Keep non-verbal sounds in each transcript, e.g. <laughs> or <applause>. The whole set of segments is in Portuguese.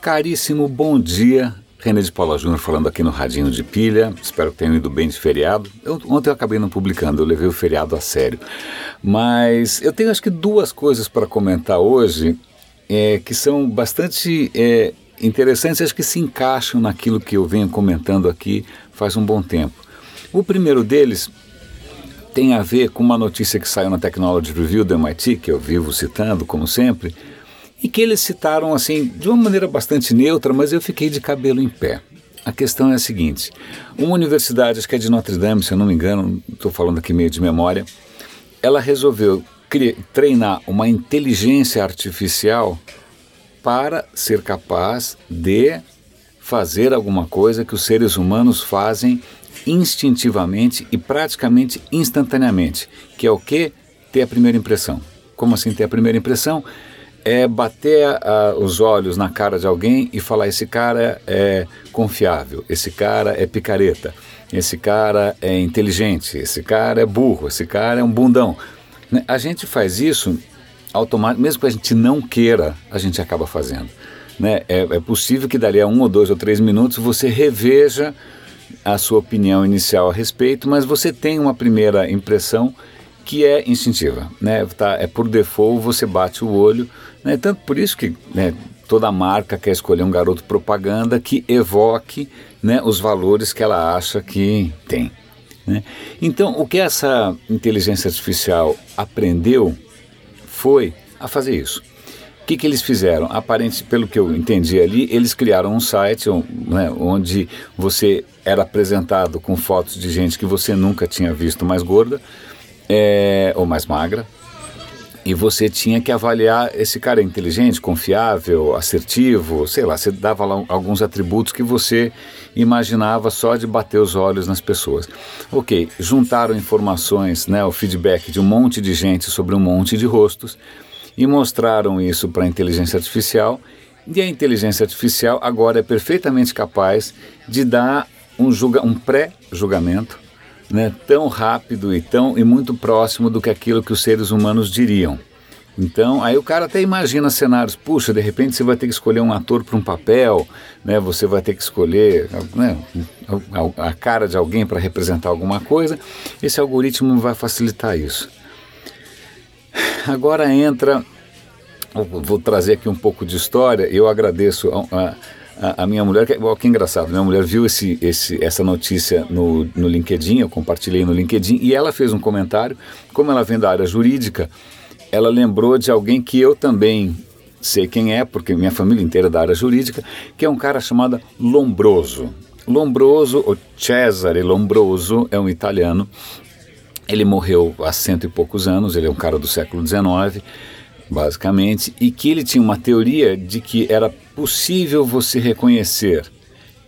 Caríssimo bom dia, René de Paula Júnior falando aqui no Radinho de Pilha. Espero que tenham ido bem de feriado. Eu, ontem eu acabei não publicando, eu levei o feriado a sério. Mas eu tenho acho que duas coisas para comentar hoje é, que são bastante é, interessantes, acho que se encaixam naquilo que eu venho comentando aqui faz um bom tempo. O primeiro deles tem a ver com uma notícia que saiu na Technology Review do MIT, que eu vivo citando, como sempre, e que eles citaram assim de uma maneira bastante neutra, mas eu fiquei de cabelo em pé. A questão é a seguinte: uma universidade, acho que é de Notre Dame, se eu não me engano, estou falando aqui meio de memória, ela resolveu treinar uma inteligência artificial para ser capaz de fazer alguma coisa que os seres humanos fazem instintivamente e praticamente instantaneamente, que é o que? Ter a primeira impressão. Como assim ter a primeira impressão? É bater uh, os olhos na cara de alguém e falar: esse cara é confiável, esse cara é picareta, esse cara é inteligente, esse cara é burro, esse cara é um bundão. Né? A gente faz isso automático, mesmo que a gente não queira, a gente acaba fazendo. Né? É, é possível que dali a um ou dois ou três minutos você reveja a sua opinião inicial a respeito, mas você tem uma primeira impressão que é instintiva, né? Tá, é por default você bate o olho, né? Tanto por isso que né, toda marca quer escolher um garoto propaganda que evoque né, os valores que ela acha que tem. Né? Então, o que essa inteligência artificial aprendeu foi a fazer isso. O que, que eles fizeram? Aparente, pelo que eu entendi ali, eles criaram um site né, onde você era apresentado com fotos de gente que você nunca tinha visto mais gorda é, ou mais magra, e você tinha que avaliar esse cara é inteligente, confiável, assertivo, sei lá, você dava lá alguns atributos que você imaginava só de bater os olhos nas pessoas. Ok, juntaram informações, né, o feedback de um monte de gente sobre um monte de rostos e mostraram isso para a inteligência artificial. E a inteligência artificial agora é perfeitamente capaz de dar um, julga, um pré-julgamento né, tão rápido e tão e muito próximo do que aquilo que os seres humanos diriam. Então, aí o cara até imagina cenários, puxa, de repente você vai ter que escolher um ator para um papel, né? Você vai ter que escolher né, a, cara de alguém para representar alguma coisa. Esse algoritmo vai facilitar isso. Agora entra, vou trazer aqui um pouco de história. Eu agradeço a, a a, a, minha mulher, que, que engraçado, minha mulher viu esse, esse, essa notícia no, no LinkedIn, eu compartilhei no LinkedIn, e ela fez um comentário, como ela vem da área jurídica, ela lembrou de alguém que eu também sei quem é, porque minha família inteira é da área jurídica, que é um cara chamado Lombroso. Lombroso, ou Cesare Lombroso, é um italiano. Ele morreu há cento e poucos anos, ele é um cara do século XIX, basicamente, e que ele tinha uma teoria de que era possível você reconhecer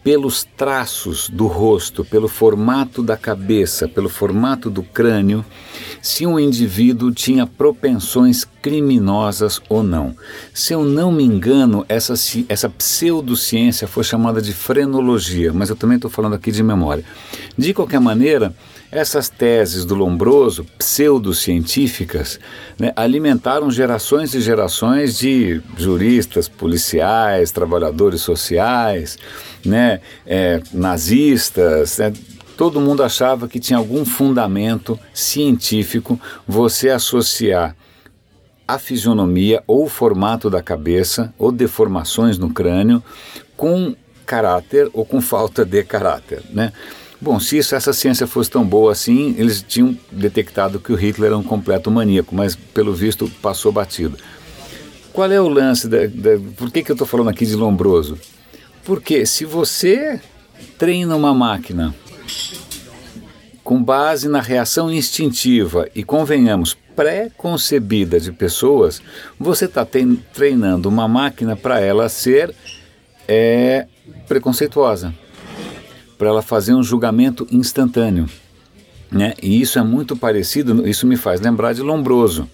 pelos traços do rosto, pelo formato da cabeça, pelo formato do crânio, se um indivíduo tinha propensões criminosas ou não. Se eu não me engano, essa, essa pseudociência foi chamada de frenologia, mas eu também estou falando aqui de memória. De qualquer maneira, essas teses do Lombroso, pseudocientíficas, né, alimentaram gerações e gerações de juristas, policiais, trabalhadores sociais, né, é, nazistas, né, todo mundo achava que tinha algum fundamento científico você associar a fisionomia ou o formato da cabeça ou deformações no crânio com caráter ou com falta de caráter, né? Bom, se isso, essa ciência fosse tão boa assim, eles tinham detectado que o Hitler era um completo maníaco, mas pelo visto passou batido. Qual é o lance? Da, da, por que, que eu estou falando aqui de Lombroso? Porque se você treina uma máquina com base na reação instintiva e, convenhamos, pré-concebida de pessoas, você está treinando uma máquina para ela ser é, preconceituosa para ela fazer um julgamento instantâneo. Né? E isso é muito parecido, isso me faz lembrar de Lombroso.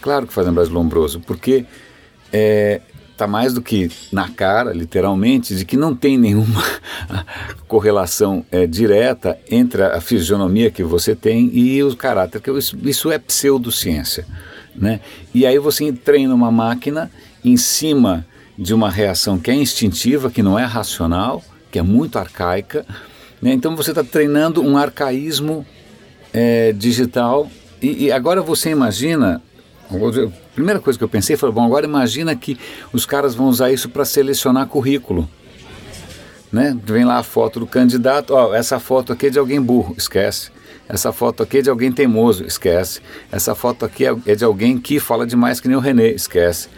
Claro que faz lembrar de Lombroso, porque é, tá mais do que na cara, literalmente, de que não tem nenhuma <laughs> correlação é, direta entre a, fisionomia que você tem e o caráter. Que isso, isso é pseudociência. Né? E aí você treina uma máquina em cima de uma reação que é instintiva, que não é racional, que é muito arcaica. Né? Então você está treinando um arcaísmo é, digital. E, e, agora você imagina. A primeira coisa que eu pensei foi: bom, agora imagina que os caras vão usar isso para selecionar currículo. Né? Vem lá a foto do candidato, ó, essa foto aqui é de alguém burro, esquece. Essa foto aqui é de alguém teimoso, esquece. Essa foto aqui é, é de alguém que fala demais que nem o René, esquece.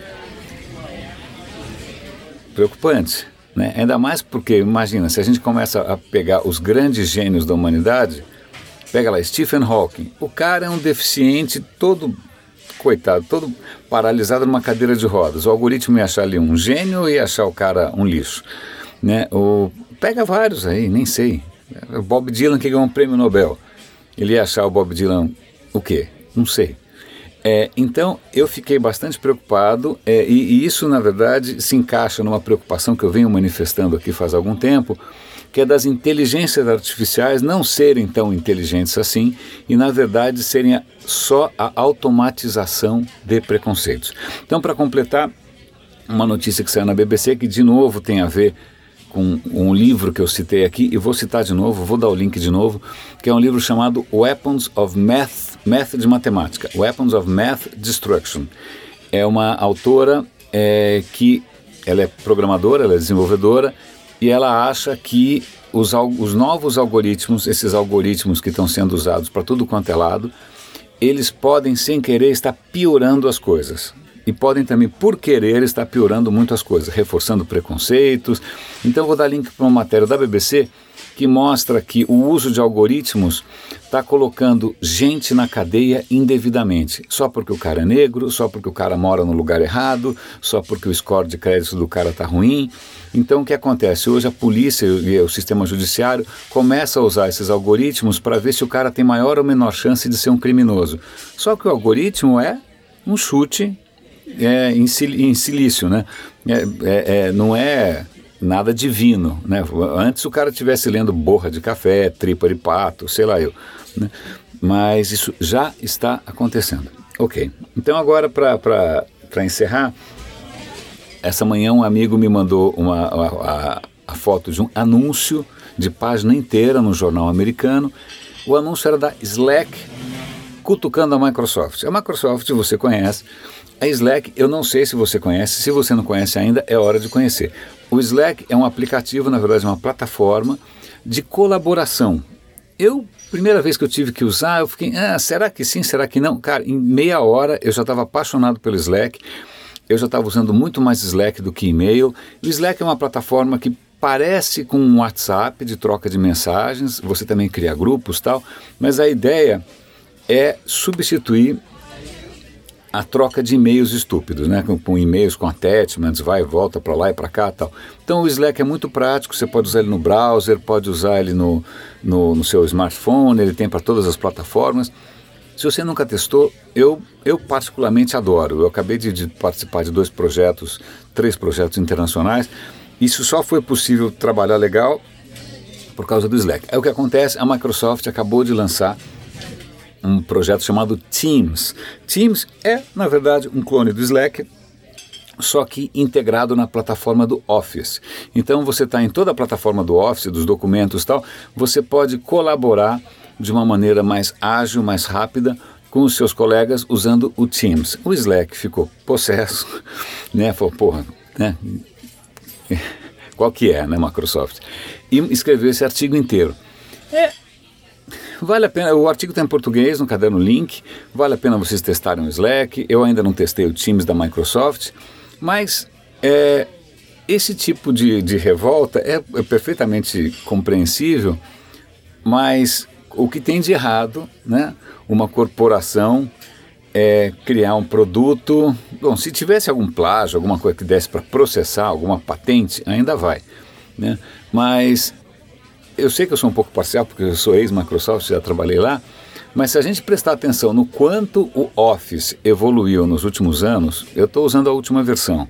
Preocupante, né? Ainda mais porque, imagina, se a gente começa a pegar os grandes gênios da humanidade, pega lá Stephen Hawking, o cara é um deficiente todo coitado, todo paralisado numa cadeira de rodas. O algoritmo ia achar ali um gênio e ia achar o cara um lixo. Né? O, pega vários aí, nem sei. O Bob Dylan que ganhou um prêmio Nobel. Ele ia achar o Bob Dylan o quê? Não sei. É, então eu fiquei bastante preocupado é, e, e, isso na verdade se encaixa numa preocupação que eu venho manifestando aqui faz algum tempo, que é das inteligências artificiais não serem tão inteligentes assim e na verdade serem só a automatização de preconceitos. Então para completar uma notícia que saiu na BBC que de novo tem a ver com um livro que eu citei aqui, e vou citar de novo, vou dar o link de novo, que é um livro chamado Weapons of Math, Math de Matemática, Weapons of Math Destruction. É uma autora é, que ela é programadora, ela é desenvolvedora, e ela acha que os, os novos algoritmos, esses algoritmos que estão sendo usados para tudo quanto é lado, eles podem, sem querer, estar piorando as coisas e podem também, por querer, estar piorando muitas coisas, reforçando preconceitos. Então, vou dar link para uma matéria da BBC que mostra que o uso de algoritmos está colocando gente na cadeia indevidamente, só porque o cara é negro, só porque o cara mora no lugar errado, só porque o score de crédito do cara está ruim. Então, o que acontece? Hoje a polícia e o sistema judiciário começa a usar esses algoritmos para ver se o cara tem maior ou menor chance de ser um criminoso. Só que o algoritmo é um chute é, em, silício, né? É, é, é, não é nada divino, né? Antes o cara estivesse lendo borra de café, tripa de pato, sei lá eu, né? Mas isso já está acontecendo. Ok, então agora para encerrar, essa manhã um amigo me mandou uma, a, a foto de um anúncio de página inteira no jornal americano. O anúncio era da Slack cutucando a Microsoft. A Microsoft você conhece, a Slack, eu não sei se você conhece, se você não conhece ainda, é hora de conhecer. O Slack é um aplicativo, na verdade, uma plataforma de colaboração. Eu, primeira vez que eu tive que usar, eu fiquei, ah, será que sim, será que não? Cara, em meia hora eu já estava apaixonado pelo Slack, eu já estava usando muito mais Slack do que e-mail. O Slack é uma plataforma que parece com um WhatsApp de troca de mensagens, você também cria grupos tal, mas a ideia é substituir a troca de e-mails estúpidos, né? Com, com e-mails com attachments, vai e volta para lá e para cá tal. Então o Slack é muito prático, você pode usar ele no browser, pode usar ele no, no, no seu smartphone, ele tem para todas as plataformas. Se você nunca testou, eu, eu particularmente adoro. Eu acabei de, de participar de dois projetos, três projetos internacionais. Isso só foi possível trabalhar legal por causa do Slack. É o que acontece, a Microsoft acabou de lançar um projeto chamado Teams. Teams é, na verdade, um clone do Slack, só que integrado na plataforma do Office. Então você está em toda a plataforma do Office, dos documentos e tal, você pode colaborar de uma maneira mais ágil, mais rápida com os seus colegas usando o Teams. O Slack ficou possesso, <laughs> né? Falou, porra, né? <laughs> Qual que é, né, Microsoft? E escreveu esse artigo inteiro. Vale a pena, o artigo está em português no caderno Link, vale a pena vocês testarem o Slack. Eu ainda não testei o Teams da Microsoft, mas é, esse tipo de, de revolta é, é perfeitamente compreensível, mas o que tem de errado, né? Uma corporação é, criar um produto. Bom, se tivesse algum plágio, alguma coisa que desse para processar, alguma patente, ainda vai. Né? Mas eu sei que eu sou um pouco parcial, porque eu sou ex-Microsoft, já trabalhei lá, mas se a gente prestar atenção no quanto o Office evoluiu nos últimos anos, eu estou usando a última versão.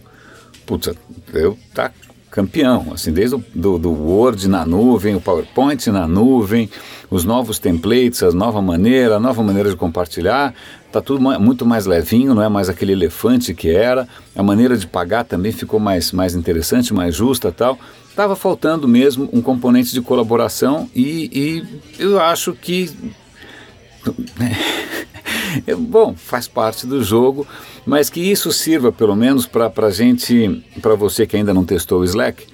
Putz, eu tá campeão, assim, desde o do, do Word na nuvem, o PowerPoint na nuvem, os novos templates, a nova maneira, a nova maneira de compartilhar, está tudo muito mais levinho, não é mais aquele elefante que era, a maneira de pagar também ficou mais, mais interessante, mais justa tal. Estava faltando mesmo um componente de colaboração e, e eu acho que <laughs> bom, faz parte do jogo, mas que isso sirva pelo menos para gente, para você que ainda não testou o Slack,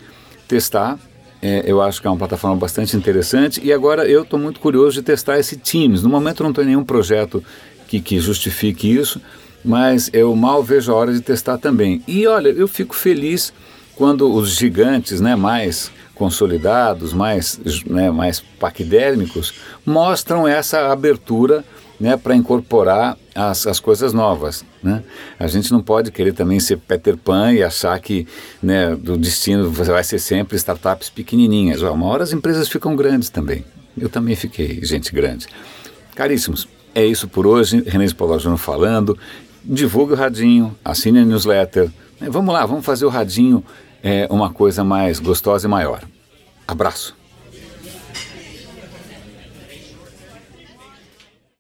testar. É, eu acho que é uma plataforma bastante interessante e agora eu estou muito curioso de testar esse Teams. No momento não tem nenhum projeto que, que justifique isso, mas eu mal vejo a hora de testar também. E olha, eu fico feliz quando os gigantes né, mais consolidados, mais, né, mais paquidérmicos, mostram essa abertura né, para incorporar as, as coisas novas. Né? A gente não pode querer também ser Peter Pan e achar que né, do destino vai ser sempre startups pequenininhas. Uma hora as empresas ficam grandes também. Eu também fiquei gente grande. Caríssimos, é isso por hoje. René Júnior falando. Divulgue o radinho, assine a newsletter. Vamos lá, vamos fazer o radinho é, uma coisa mais gostosa e maior. Abraço.